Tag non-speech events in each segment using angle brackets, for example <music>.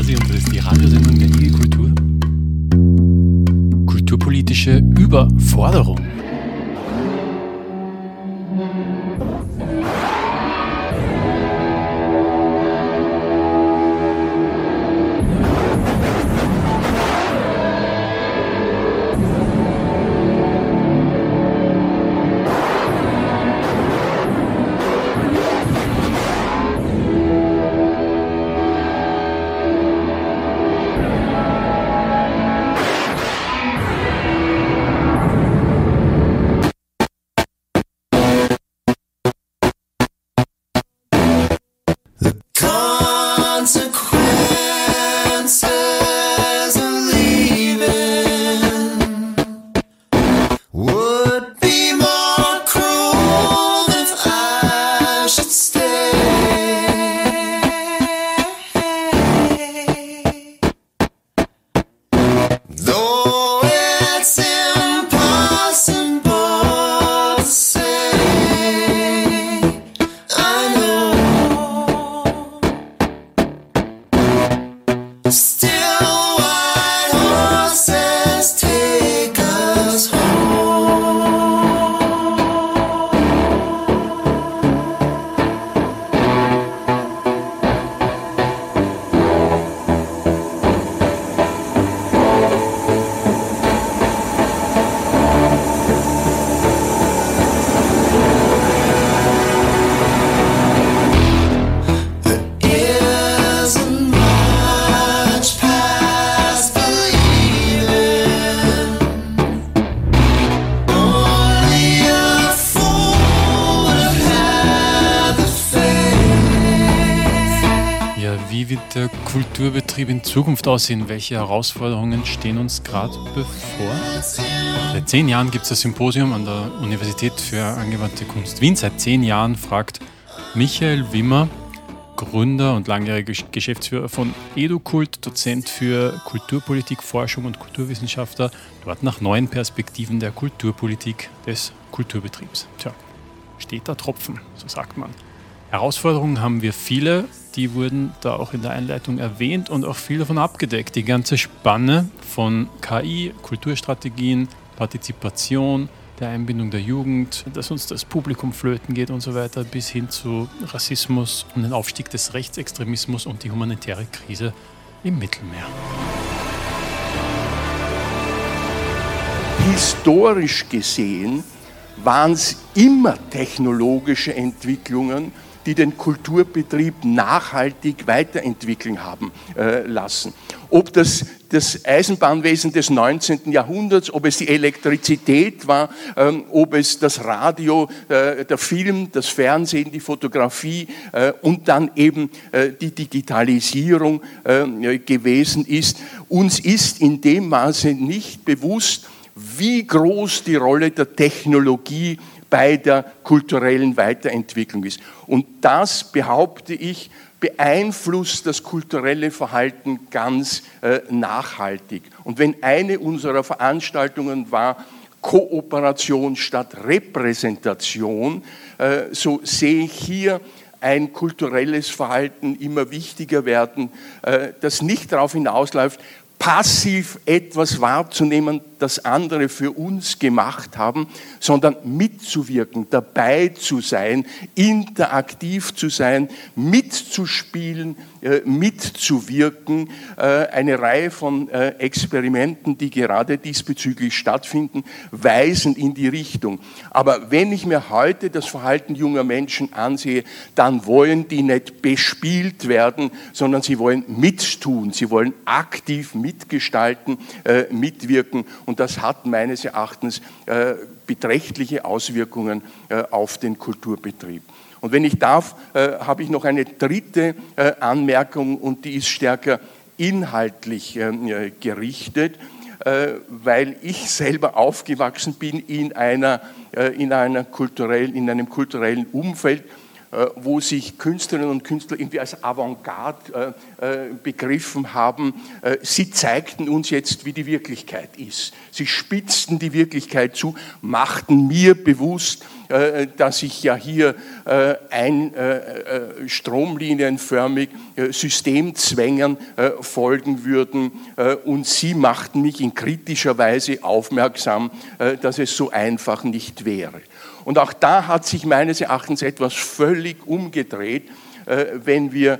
Und das ist die Radiosendung der IG Kultur. Kulturpolitische Überforderung. Kulturbetrieb in Zukunft aussehen? Welche Herausforderungen stehen uns gerade bevor? Seit zehn Jahren gibt es das Symposium an der Universität für angewandte Kunst Wien. Seit zehn Jahren fragt Michael Wimmer, Gründer und langjähriger Geschäftsführer von EduKult, Dozent für Kulturpolitik, Forschung und Kulturwissenschaftler, dort nach neuen Perspektiven der Kulturpolitik des Kulturbetriebs. Tja, steht da Tropfen, so sagt man. Herausforderungen haben wir viele, die wurden da auch in der Einleitung erwähnt und auch viel davon abgedeckt. Die ganze Spanne von KI, Kulturstrategien, Partizipation, der Einbindung der Jugend, dass uns das Publikum flöten geht und so weiter, bis hin zu Rassismus und den Aufstieg des Rechtsextremismus und die humanitäre Krise im Mittelmeer. Historisch gesehen waren es immer technologische Entwicklungen, die den Kulturbetrieb nachhaltig weiterentwickeln haben äh, lassen. Ob das das Eisenbahnwesen des 19. Jahrhunderts, ob es die Elektrizität war, ähm, ob es das Radio, äh, der Film, das Fernsehen, die Fotografie äh, und dann eben äh, die Digitalisierung äh, gewesen ist. Uns ist in dem Maße nicht bewusst, wie groß die Rolle der Technologie bei der kulturellen Weiterentwicklung ist. Und das, behaupte ich, beeinflusst das kulturelle Verhalten ganz äh, nachhaltig. Und wenn eine unserer Veranstaltungen war, Kooperation statt Repräsentation, äh, so sehe ich hier ein kulturelles Verhalten immer wichtiger werden, äh, das nicht darauf hinausläuft, passiv etwas wahrzunehmen, das andere für uns gemacht haben, sondern mitzuwirken, dabei zu sein, interaktiv zu sein, mitzuspielen, mitzuwirken. Äh, eine Reihe von äh, Experimenten, die gerade diesbezüglich stattfinden, weisen in die Richtung. Aber wenn ich mir heute das Verhalten junger Menschen ansehe, dann wollen die nicht bespielt werden, sondern sie wollen mittun, sie wollen aktiv mitgestalten, mitwirken und das hat meines Erachtens äh, beträchtliche Auswirkungen äh, auf den Kulturbetrieb. Und wenn ich darf, äh, habe ich noch eine dritte Anmerkung und die ist stärker inhaltlich gerichtet, weil ich selber aufgewachsen bin in, einer, in, einer kulturellen, in einem kulturellen Umfeld, äh, wo sich Künstlerinnen und Künstler irgendwie als Avantgarde äh, äh, begriffen haben. Sie zeigten uns jetzt, wie die Wirklichkeit ist. Sie spitzten die Wirklichkeit zu, machten mir bewusst, äh, dass sich ja hier äh, ein stromlinienförmig Systemzwängen folgen würden. Und Sie machten mich in kritischer Weise aufmerksam, dass es so einfach nicht wäre. Und auch da hat sich meines Erachtens etwas völlig umgedreht, wenn wir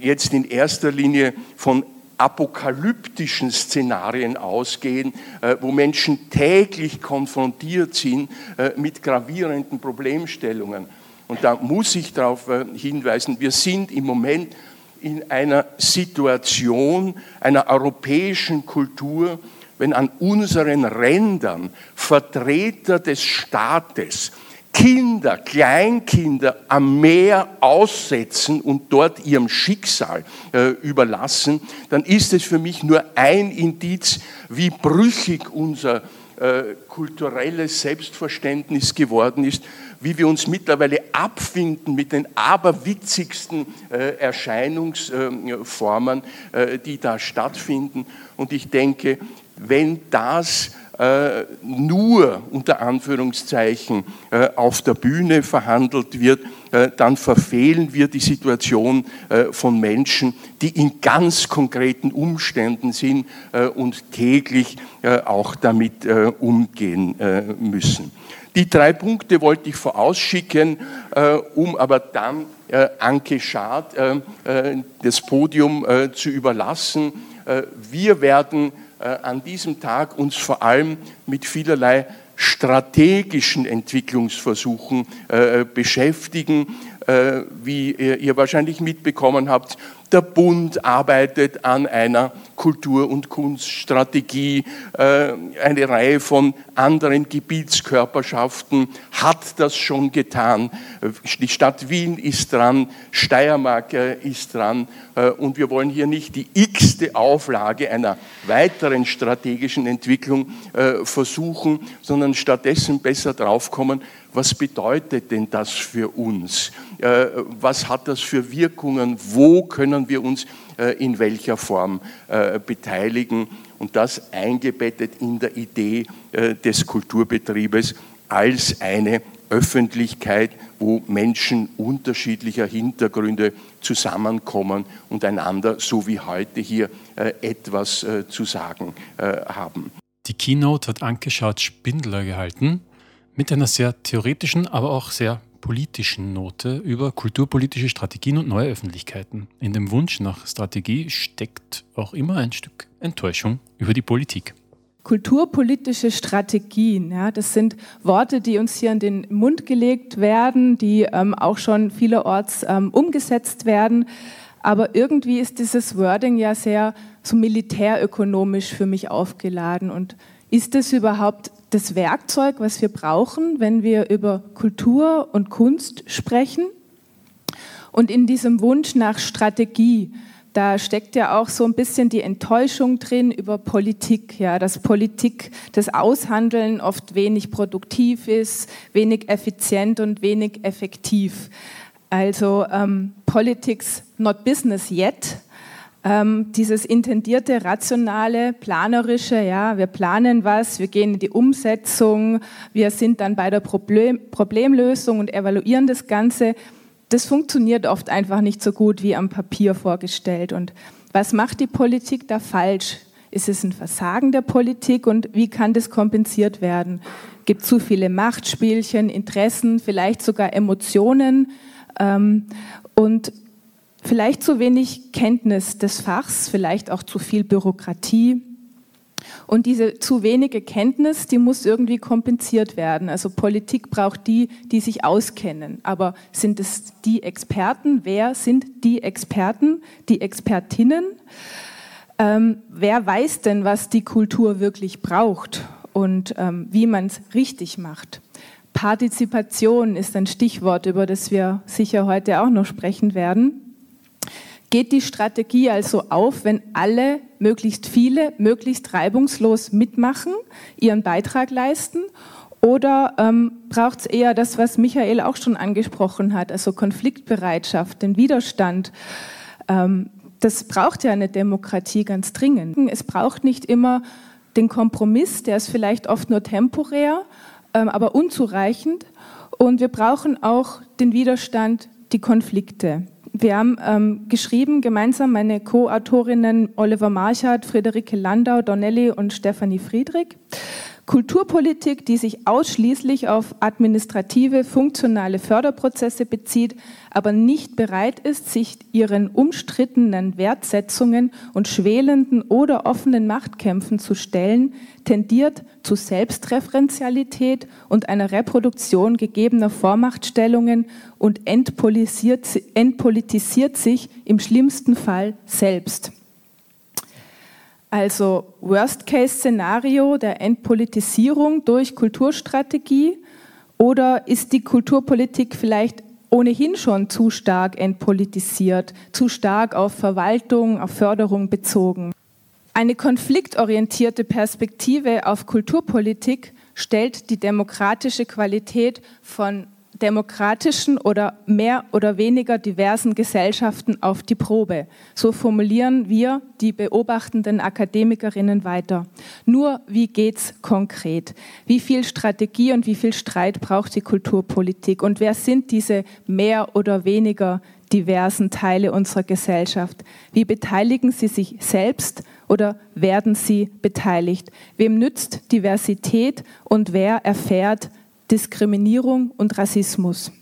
jetzt in erster Linie von apokalyptischen Szenarien ausgehen, äh, wo Menschen täglich konfrontiert sind äh, mit gravierenden Problemstellungen. Und da muss ich darauf äh, hinweisen, wir sind im Moment in einer Situation einer europäischen Kultur, wenn an unseren Rändern Vertreter des Staates Kinder, Kleinkinder am Meer aussetzen und dort ihrem Schicksal äh, überlassen, dann ist es für mich nur ein Indiz, wie brüchig unser äh, kulturelles Selbstverständnis geworden ist, wie wir uns mittlerweile abfinden mit den aberwitzigsten äh, Erscheinungsformen, äh, die da stattfinden. Und ich denke, wenn das äh, nur unter Anführungszeichen äh, auf der Bühne verhandelt wird, äh, dann verfehlen wir die Situation von Menschen, die in ganz konkreten Umständen sind und täglich auch damit umgehen müssen. Die drei Punkte wollte ich vorausschicken, um aber dann Anke Schad das Podium zu überlassen. Wir werden äh, an diesem Tag uns vor allem mit vielerlei strategischen Entwicklungsversuchen äh, beschäftigen, äh, wie ihr wahrscheinlich mitbekommen habt. Der Bund arbeitet an einer Kultur- und Kunststrategie. Äh, eine Reihe von anderen Gebietskörperschaften hat das schon getan. Die Stadt Wien ist dran, Steiermark äh, ist dran. Und wir wollen hier nicht die x-te Auflage einer weiteren strategischen Entwicklung versuchen, sondern stattdessen besser draufkommen, was bedeutet denn das für uns? Äh, was hat das für Wirkungen? Wo können wir uns äh, in welcher Form äh, beteiligen? Und das eingebettet in der Idee des Kulturbetriebes als eine Öffentlichkeit, wo Menschen unterschiedlicher Hintergründe zusammenkommen und einander, so wie heute hier, etwas zu sagen haben. Die Keynote hat Anke Schaut-Spindler gehalten mit einer sehr theoretischen, aber auch sehr politischen Note über kulturpolitische Strategien und neue Öffentlichkeiten. In dem Wunsch nach Strategie steckt auch immer ein Stück Enttäuschung über die Politik. Kulturpolitische Strategien, ja, das sind Worte, die uns hier in den Mund gelegt werden, die ähm, auch schon vielerorts ähm, umgesetzt werden. Aber irgendwie ist dieses Wording ja sehr so militärökonomisch für mich aufgeladen. Und ist es überhaupt das Werkzeug, was wir brauchen, wenn wir über Kultur und Kunst sprechen. Und in diesem Wunsch nach Strategie, da steckt ja auch so ein bisschen die Enttäuschung drin über Politik, ja, dass Politik, das Aushandeln oft wenig produktiv ist, wenig effizient und wenig effektiv. Also ähm, Politics not business yet, ähm, dieses intendierte, rationale, planerische, ja, wir planen was, wir gehen in die Umsetzung, wir sind dann bei der Problem, Problemlösung und evaluieren das Ganze, das funktioniert oft einfach nicht so gut wie am Papier vorgestellt. Und was macht die Politik da falsch? Ist es ein Versagen der Politik und wie kann das kompensiert werden? Gibt zu viele Machtspielchen, Interessen, vielleicht sogar Emotionen? Ähm, und Vielleicht zu wenig Kenntnis des Fachs, vielleicht auch zu viel Bürokratie. Und diese zu wenige Kenntnis, die muss irgendwie kompensiert werden. Also Politik braucht die, die sich auskennen. Aber sind es die Experten? Wer sind die Experten, die Expertinnen? Ähm, wer weiß denn, was die Kultur wirklich braucht und ähm, wie man es richtig macht? Partizipation ist ein Stichwort, über das wir sicher heute auch noch sprechen werden. Geht die Strategie also auf, wenn alle, möglichst viele, möglichst reibungslos mitmachen, ihren Beitrag leisten? Oder ähm, braucht es eher das, was Michael auch schon angesprochen hat, also Konfliktbereitschaft, den Widerstand? Ähm, das braucht ja eine Demokratie ganz dringend. Es braucht nicht immer den Kompromiss, der ist vielleicht oft nur temporär, ähm, aber unzureichend. Und wir brauchen auch den Widerstand, die Konflikte. Wir haben ähm, geschrieben, gemeinsam meine Co-Autorinnen Oliver Marchard, Friederike Landau, Donnelly und Stefanie Friedrich. Kulturpolitik, die sich ausschließlich auf administrative, funktionale Förderprozesse bezieht, aber nicht bereit ist, sich ihren umstrittenen Wertsetzungen und schwelenden oder offenen Machtkämpfen zu stellen, tendiert zu Selbstreferenzialität und einer Reproduktion gegebener Vormachtstellungen und entpolitisiert, entpolitisiert sich im schlimmsten Fall selbst. Also Worst-Case-Szenario der Entpolitisierung durch Kulturstrategie oder ist die Kulturpolitik vielleicht ohnehin schon zu stark entpolitisiert, zu stark auf Verwaltung, auf Förderung bezogen? Eine konfliktorientierte Perspektive auf Kulturpolitik stellt die demokratische Qualität von demokratischen oder mehr oder weniger diversen Gesellschaften auf die Probe. So formulieren wir, die beobachtenden Akademikerinnen, weiter. Nur wie geht's konkret? Wie viel Strategie und wie viel Streit braucht die Kulturpolitik? Und wer sind diese mehr oder weniger diversen Teile unserer Gesellschaft? Wie beteiligen sie sich selbst oder werden sie beteiligt? Wem nützt Diversität und wer erfährt Diskriminierung und Rassismus.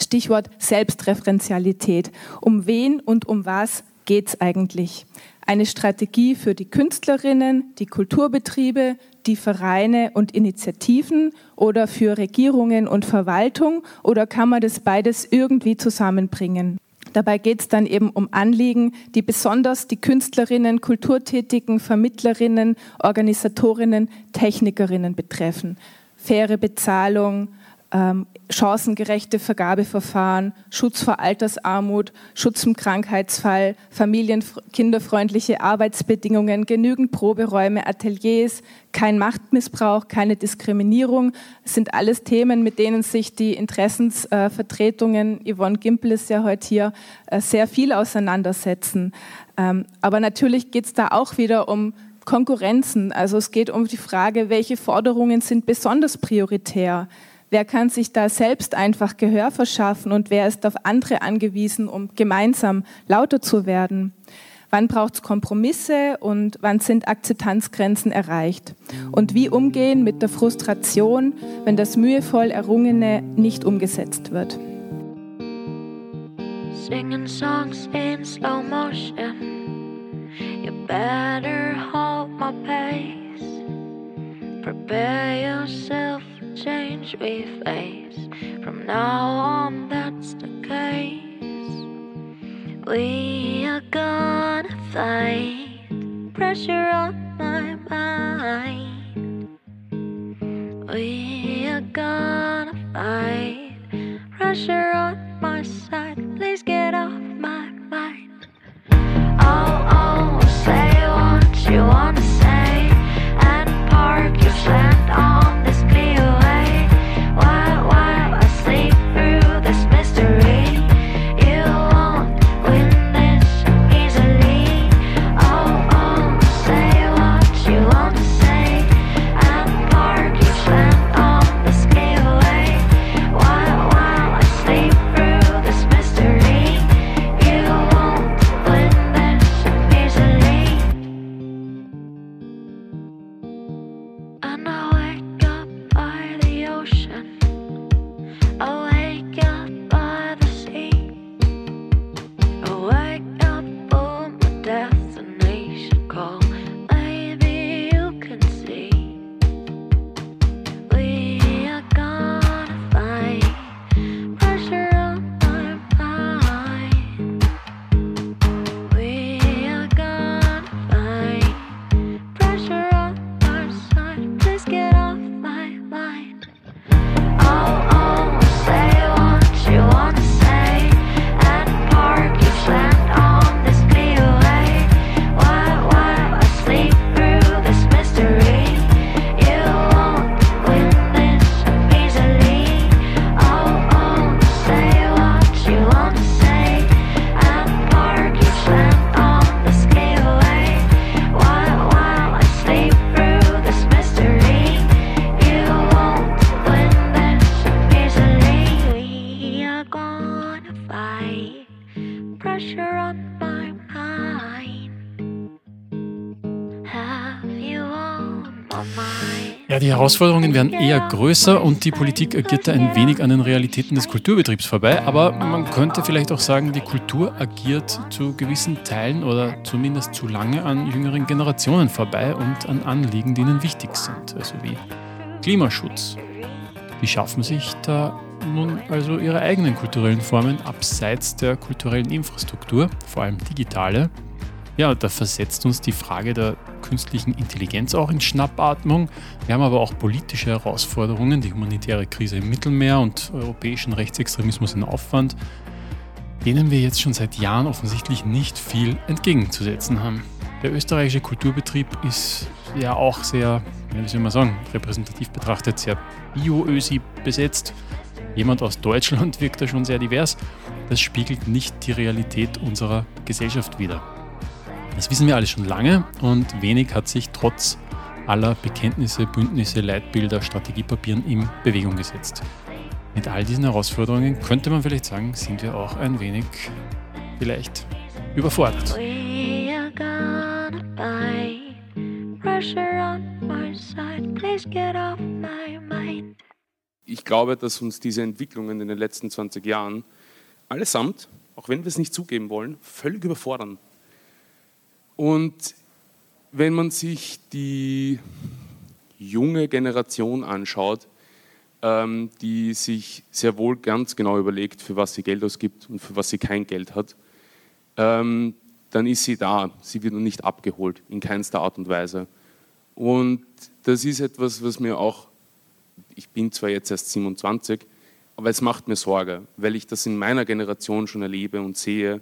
Stichwort Selbstreferenzialität. Um wen und um was geht es eigentlich? Eine Strategie für die Künstlerinnen, die Kulturbetriebe, die Vereine und Initiativen oder für Regierungen und Verwaltung oder kann man das beides irgendwie zusammenbringen? Dabei geht es dann eben um Anliegen, die besonders die Künstlerinnen, Kulturtätigen, Vermittlerinnen, Organisatorinnen, Technikerinnen betreffen faire Bezahlung, ähm, chancengerechte Vergabeverfahren, Schutz vor Altersarmut, Schutz im Krankheitsfall, familien-, kinderfreundliche Arbeitsbedingungen, genügend Proberäume, Ateliers, kein Machtmissbrauch, keine Diskriminierung. Sind alles Themen, mit denen sich die Interessensvertretungen, Yvonne Gimpel ist ja heute hier, äh, sehr viel auseinandersetzen. Ähm, aber natürlich geht es da auch wieder um Konkurrenzen. Also es geht um die Frage, welche Forderungen sind besonders prioritär. Wer kann sich da selbst einfach Gehör verschaffen und wer ist auf andere angewiesen, um gemeinsam lauter zu werden? Wann braucht es Kompromisse und wann sind Akzeptanzgrenzen erreicht? Und wie umgehen mit der Frustration, wenn das mühevoll Errungene nicht umgesetzt wird? Singing songs in slow motion. You better hold my pace. Prepare yourself for change we face. From now on, that's the case. We are gonna fight pressure on my mind. We are gonna fight pressure on my side. Please get off Ja, die Herausforderungen werden eher größer und die Politik agiert da ein wenig an den Realitäten des Kulturbetriebs vorbei. Aber man könnte vielleicht auch sagen, die Kultur agiert zu gewissen Teilen oder zumindest zu lange an jüngeren Generationen vorbei und an Anliegen, die ihnen wichtig sind, also wie Klimaschutz. Die schaffen sich da nun also ihre eigenen kulturellen Formen abseits der kulturellen Infrastruktur, vor allem digitale. Ja, da versetzt uns die Frage der künstlichen Intelligenz auch in Schnappatmung. Wir haben aber auch politische Herausforderungen, die humanitäre Krise im Mittelmeer und europäischen Rechtsextremismus in Aufwand, denen wir jetzt schon seit Jahren offensichtlich nicht viel entgegenzusetzen haben. Der österreichische Kulturbetrieb ist ja auch sehr, wie soll man sagen, repräsentativ betrachtet, sehr bio-ösi besetzt. Jemand aus Deutschland <laughs> wirkt da schon sehr divers. Das spiegelt nicht die Realität unserer Gesellschaft wider. Das wissen wir alle schon lange und wenig hat sich trotz aller Bekenntnisse, Bündnisse, Leitbilder, Strategiepapieren in Bewegung gesetzt. Mit all diesen Herausforderungen könnte man vielleicht sagen, sind wir auch ein wenig vielleicht überfordert. Ich glaube, dass uns diese Entwicklungen in den letzten 20 Jahren allesamt, auch wenn wir es nicht zugeben wollen, völlig überfordern. Und wenn man sich die junge Generation anschaut, ähm, die sich sehr wohl ganz genau überlegt, für was sie Geld ausgibt und für was sie kein Geld hat, ähm, dann ist sie da. Sie wird noch nicht abgeholt, in keinster Art und Weise. Und das ist etwas, was mir auch, ich bin zwar jetzt erst 27, aber es macht mir Sorge, weil ich das in meiner Generation schon erlebe und sehe,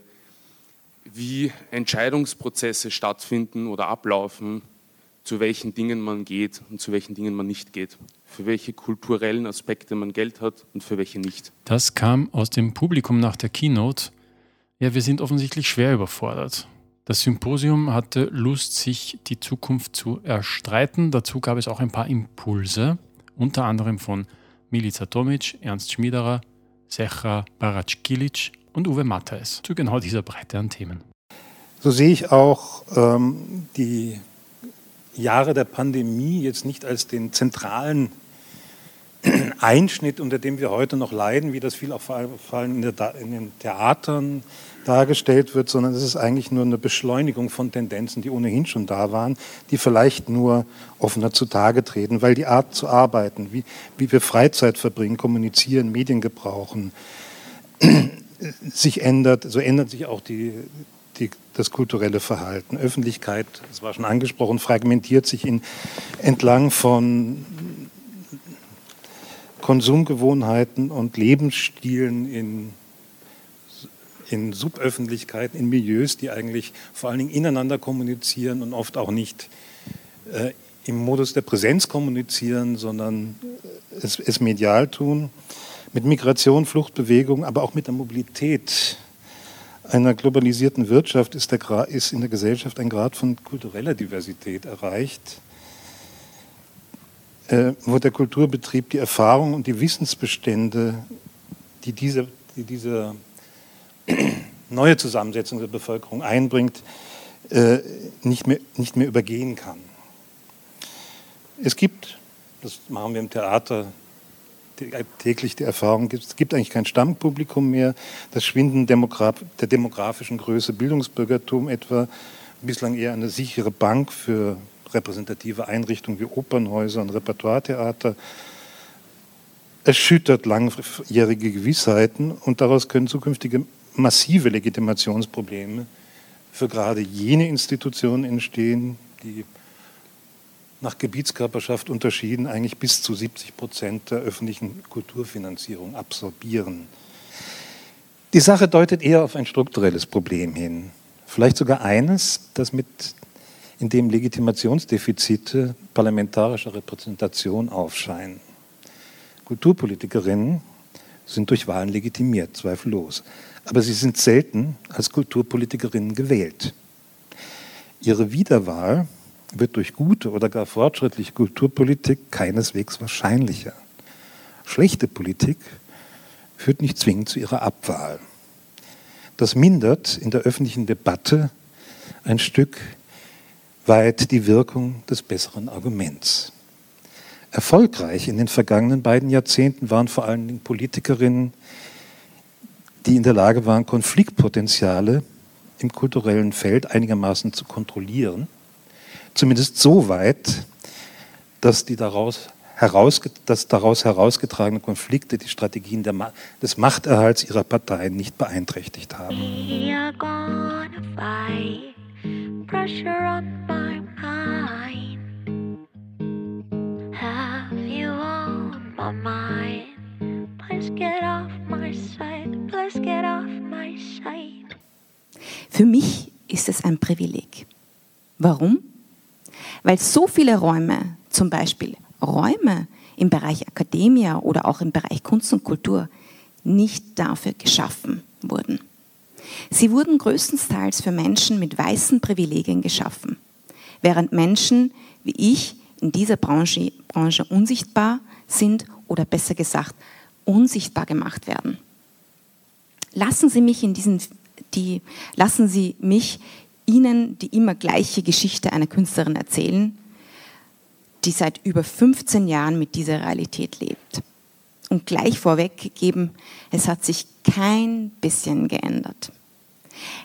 wie Entscheidungsprozesse stattfinden oder ablaufen, zu welchen Dingen man geht und zu welchen Dingen man nicht geht, für welche kulturellen Aspekte man Geld hat und für welche nicht. Das kam aus dem Publikum nach der Keynote. Ja, wir sind offensichtlich schwer überfordert. Das Symposium hatte Lust, sich die Zukunft zu erstreiten. Dazu gab es auch ein paar Impulse, unter anderem von Milica Tomic, Ernst Schmiederer, Secha Barackilic und Uwe Mattheis zu genau dieser Breite an Themen. So sehe ich auch ähm, die Jahre der Pandemie jetzt nicht als den zentralen <clears throat> Einschnitt, unter dem wir heute noch leiden, wie das viel auch vor allem in, den Theatern dargestellt wird, sondern es ist eigentlich nur eine Beschleunigung von Tendenzen, die ohnehin schon da waren, die vielleicht nur offener zutage treten, weil die Art zu arbeiten, wie, wie wir Freizeit verbringen, kommunizieren, Medien gebrauchen, <clears throat> sich ändert, so ändert sich auch die, das kulturelle Verhalten. Öffentlichkeit, das war schon angesprochen, fragmentiert sich in, entlang von Konsumgewohnheiten und Lebensstilen in, in Suböffentlichkeiten, in Milieus, die eigentlich vor allen Dingen ineinander kommunizieren und oft auch nicht äh, im Modus der Präsenz kommunizieren, sondern es, es medial tun mit Migration, Fluchtbewegung, aber auch mit der Mobilität einer globalisierten Wirtschaft ist, der, ist in der Gesellschaft ein Grad von kultureller Diversität erreicht, äh, wo der Kulturbetrieb die Erfahrung und die Wissensbestände, die diese, die diese <clears throat> neue Zusammensetzung der Bevölkerung einbringt, äh, nicht, mehr, nicht mehr übergehen kann. Es gibt, das machen wir im Theater täglich die Erfahrung gibt, es gibt eigentlich kein Stammpublikum mehr. Das Schwinden der demografischen Größe Bildungsbürgertum etwa, bislang eher eine sichere Bank für repräsentative Einrichtungen wie Opernhäuser und Repertoiretheater, erschüttert langjährige Gewissheiten und daraus können zukünftige massive Legitimationsprobleme für gerade jene Institutionen entstehen, die nach Gebietskörperschaft unterschieden eigentlich bis zu 70 Prozent der öffentlichen Kulturfinanzierung absorbieren. Die Sache deutet eher auf ein strukturelles Problem hin. Vielleicht sogar eines, das mit, in dem Legitimationsdefizite parlamentarischer Repräsentation aufscheinen. Kulturpolitikerinnen sind durch Wahlen legitimiert, zweifellos. Aber sie sind selten als Kulturpolitikerinnen gewählt. Ihre Wiederwahl wird durch gute oder gar fortschrittliche Kulturpolitik keineswegs wahrscheinlicher. Schlechte Politik führt nicht zwingend zu ihrer Abwahl. Das mindert in der öffentlichen Debatte ein Stück weit die Wirkung des besseren Arguments. erfolgreich. In den vergangenen beiden Jahrzehnten waren vor allen Dingen Politikerinnen, die in der Lage waren, Konfliktpotenziale im kulturellen Feld einigermaßen zu kontrollieren. Zumindest so weit, dass die daraus, herausge dass daraus herausgetragene Konflikte die Strategien Ma des Machterhalts ihrer Parteien nicht beeinträchtigt haben. Für mich ist es ein Privileg. Warum? Weil so viele Räume, zum Beispiel Räume im Bereich Akademie oder auch im Bereich Kunst und Kultur, nicht dafür geschaffen wurden. Sie wurden größtenteils für Menschen mit weißen Privilegien geschaffen, während Menschen wie ich in dieser Branche, Branche unsichtbar sind oder besser gesagt unsichtbar gemacht werden. Lassen Sie mich in diesen die lassen Sie mich Ihnen die immer gleiche Geschichte einer Künstlerin erzählen, die seit über 15 Jahren mit dieser Realität lebt. Und gleich vorweggeben, es hat sich kein bisschen geändert.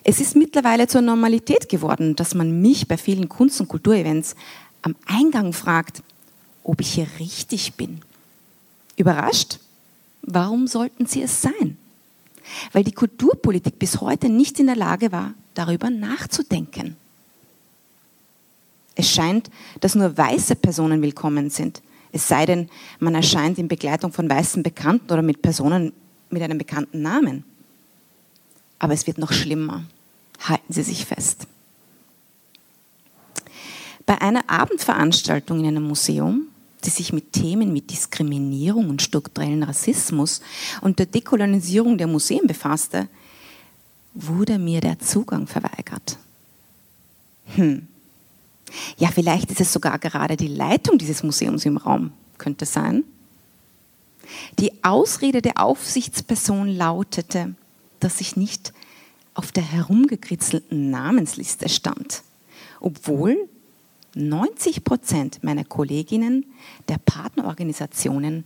Es ist mittlerweile zur Normalität geworden, dass man mich bei vielen Kunst- und Kulturevents am Eingang fragt, ob ich hier richtig bin. Überrascht? Warum sollten Sie es sein? Weil die Kulturpolitik bis heute nicht in der Lage war, darüber nachzudenken. Es scheint, dass nur weiße Personen willkommen sind, es sei denn, man erscheint in Begleitung von weißen Bekannten oder mit Personen mit einem bekannten Namen. Aber es wird noch schlimmer. Halten Sie sich fest. Bei einer Abendveranstaltung in einem Museum, die sich mit Themen wie Diskriminierung und strukturellen Rassismus und der Dekolonisierung der Museen befasste, wurde mir der Zugang verweigert. Hm. Ja, vielleicht ist es sogar gerade die Leitung dieses Museums im Raum, könnte sein. Die Ausrede der Aufsichtsperson lautete, dass ich nicht auf der herumgekritzelten Namensliste stand, obwohl 90 Prozent meiner Kolleginnen der Partnerorganisationen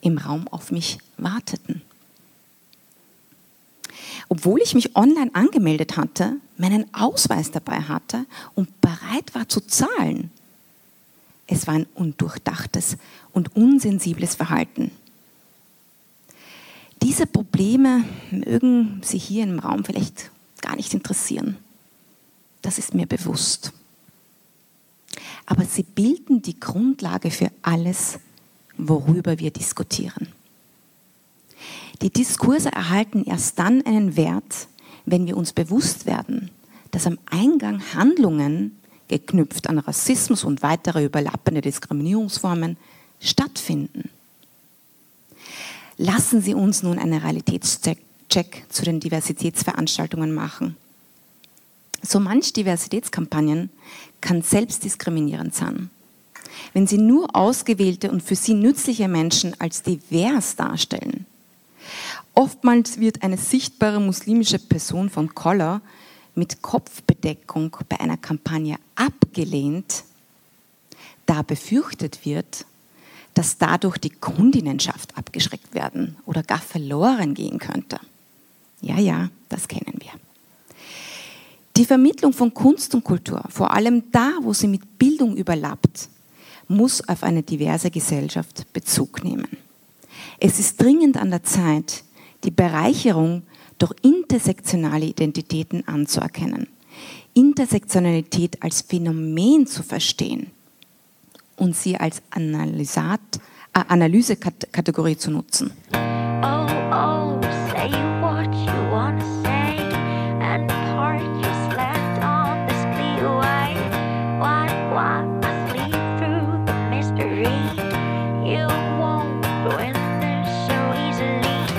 im Raum auf mich warteten obwohl ich mich online angemeldet hatte, meinen Ausweis dabei hatte und bereit war zu zahlen. Es war ein undurchdachtes und unsensibles Verhalten. Diese Probleme mögen Sie hier im Raum vielleicht gar nicht interessieren. Das ist mir bewusst. Aber sie bilden die Grundlage für alles, worüber wir diskutieren. Die Diskurse erhalten erst dann einen Wert, wenn wir uns bewusst werden, dass am Eingang Handlungen, geknüpft an Rassismus und weitere überlappende Diskriminierungsformen, stattfinden. Lassen Sie uns nun einen Realitätscheck zu den Diversitätsveranstaltungen machen. So manch Diversitätskampagnen kann selbstdiskriminierend sein. Wenn sie nur ausgewählte und für sie nützliche Menschen als divers darstellen, Oftmals wird eine sichtbare muslimische Person von Collar mit Kopfbedeckung bei einer Kampagne abgelehnt, da befürchtet wird, dass dadurch die Kundinnenschaft abgeschreckt werden oder gar verloren gehen könnte. Ja, ja, das kennen wir. Die Vermittlung von Kunst und Kultur, vor allem da, wo sie mit Bildung überlappt, muss auf eine diverse Gesellschaft Bezug nehmen. Es ist dringend an der Zeit, die Bereicherung durch intersektionale Identitäten anzuerkennen, Intersektionalität als Phänomen zu verstehen und sie als Analysat, äh, Analysekategorie zu nutzen.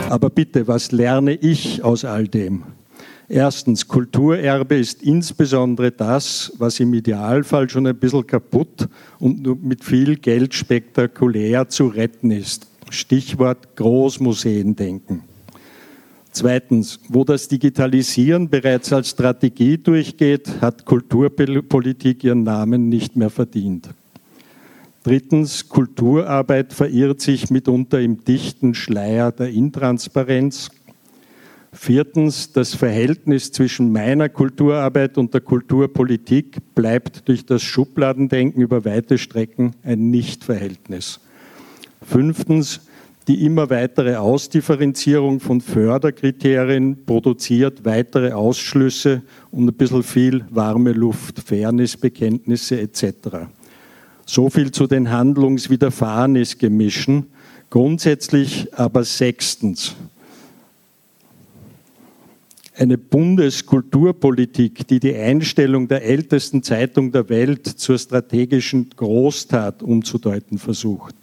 Aber bitte, was lerne ich aus all dem? Erstens, Kulturerbe ist insbesondere das, was im Idealfall schon ein bisschen kaputt und nur mit viel Geld spektakulär zu retten ist. Stichwort Großmuseen denken. Zweitens, wo das Digitalisieren bereits als Strategie durchgeht, hat Kulturpolitik ihren Namen nicht mehr verdient. Drittens, Kulturarbeit verirrt sich mitunter im dichten Schleier der Intransparenz. Viertens, das Verhältnis zwischen meiner Kulturarbeit und der Kulturpolitik bleibt durch das Schubladendenken über weite Strecken ein Nichtverhältnis. Fünftens, die immer weitere Ausdifferenzierung von Förderkriterien produziert weitere Ausschlüsse und ein bisschen viel warme Luft, Fairnessbekenntnisse etc. So viel zu den Handlungswiderfahrenisgemischen. Grundsätzlich aber sechstens. Eine Bundeskulturpolitik, die die Einstellung der ältesten Zeitung der Welt zur strategischen Großtat umzudeuten versucht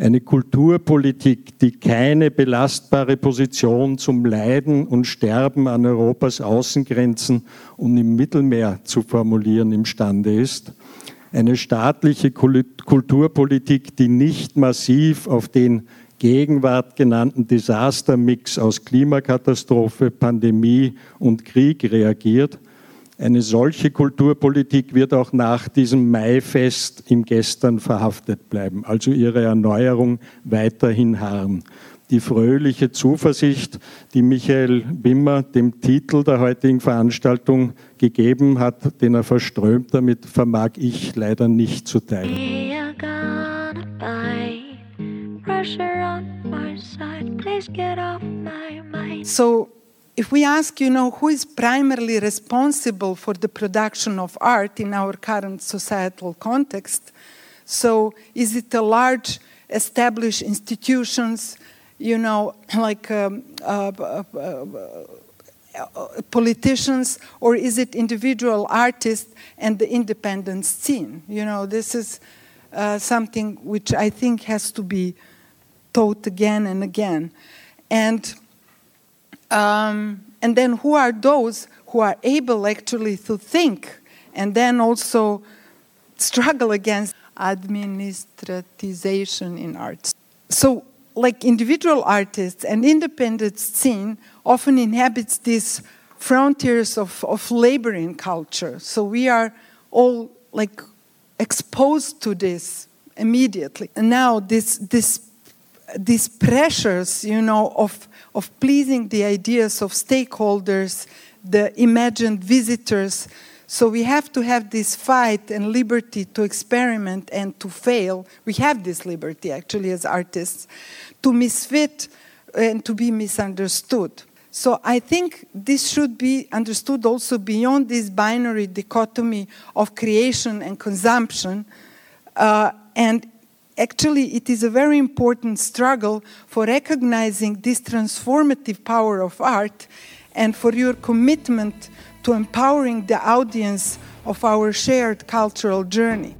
eine Kulturpolitik, die keine belastbare Position zum Leiden und Sterben an Europas Außengrenzen und im Mittelmeer zu formulieren imstande ist, eine staatliche Kulturpolitik, die nicht massiv auf den Gegenwart genannten Desastermix aus Klimakatastrophe, Pandemie und Krieg reagiert, eine solche Kulturpolitik wird auch nach diesem Maifest im Gestern verhaftet bleiben, also ihre Erneuerung weiterhin harren. Die fröhliche Zuversicht, die Michael Wimmer dem Titel der heutigen Veranstaltung gegeben hat, den er verströmt damit, vermag ich leider nicht zu teilen. So if we ask, you know, who is primarily responsible for the production of art in our current societal context, so is it a large established institutions, you know, <clears throat> like um, uh, uh, uh, politicians, or is it individual artists and the independent scene? You know, this is uh, something which I think has to be taught again and again. And um, and then who are those who are able actually to think and then also struggle against administratization in arts? So, like individual artists and independent scene often inhabits these frontiers of, of laboring culture. So we are all like exposed to this immediately. And now this this these pressures, you know, of of pleasing the ideas of stakeholders, the imagined visitors. So we have to have this fight and liberty to experiment and to fail. We have this liberty actually as artists to misfit and to be misunderstood. So I think this should be understood also beyond this binary dichotomy of creation and consumption. Uh, and actually, it is a very important struggle for recognizing this transformative power of art and for your commitment to empowering the audience of our shared cultural journey.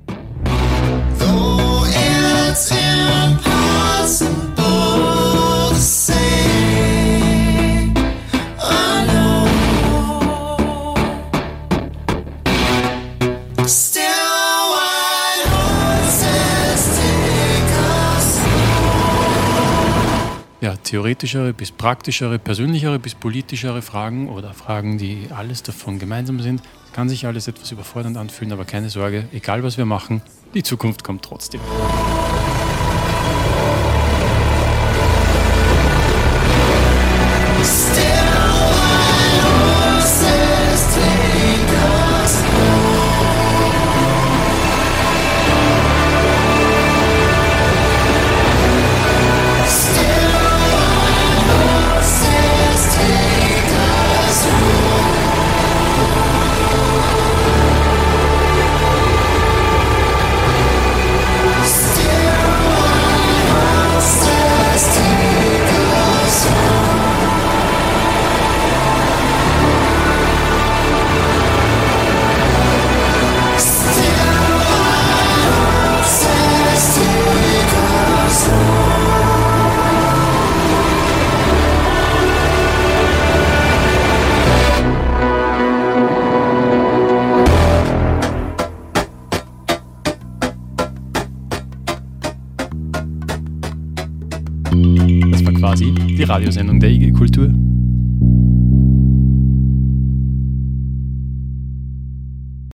Theoretischere bis praktischere, persönlichere bis politischere Fragen oder Fragen, die alles davon gemeinsam sind. Es kann sich alles etwas überfordernd anfühlen, aber keine Sorge, egal was wir machen, die Zukunft kommt trotzdem.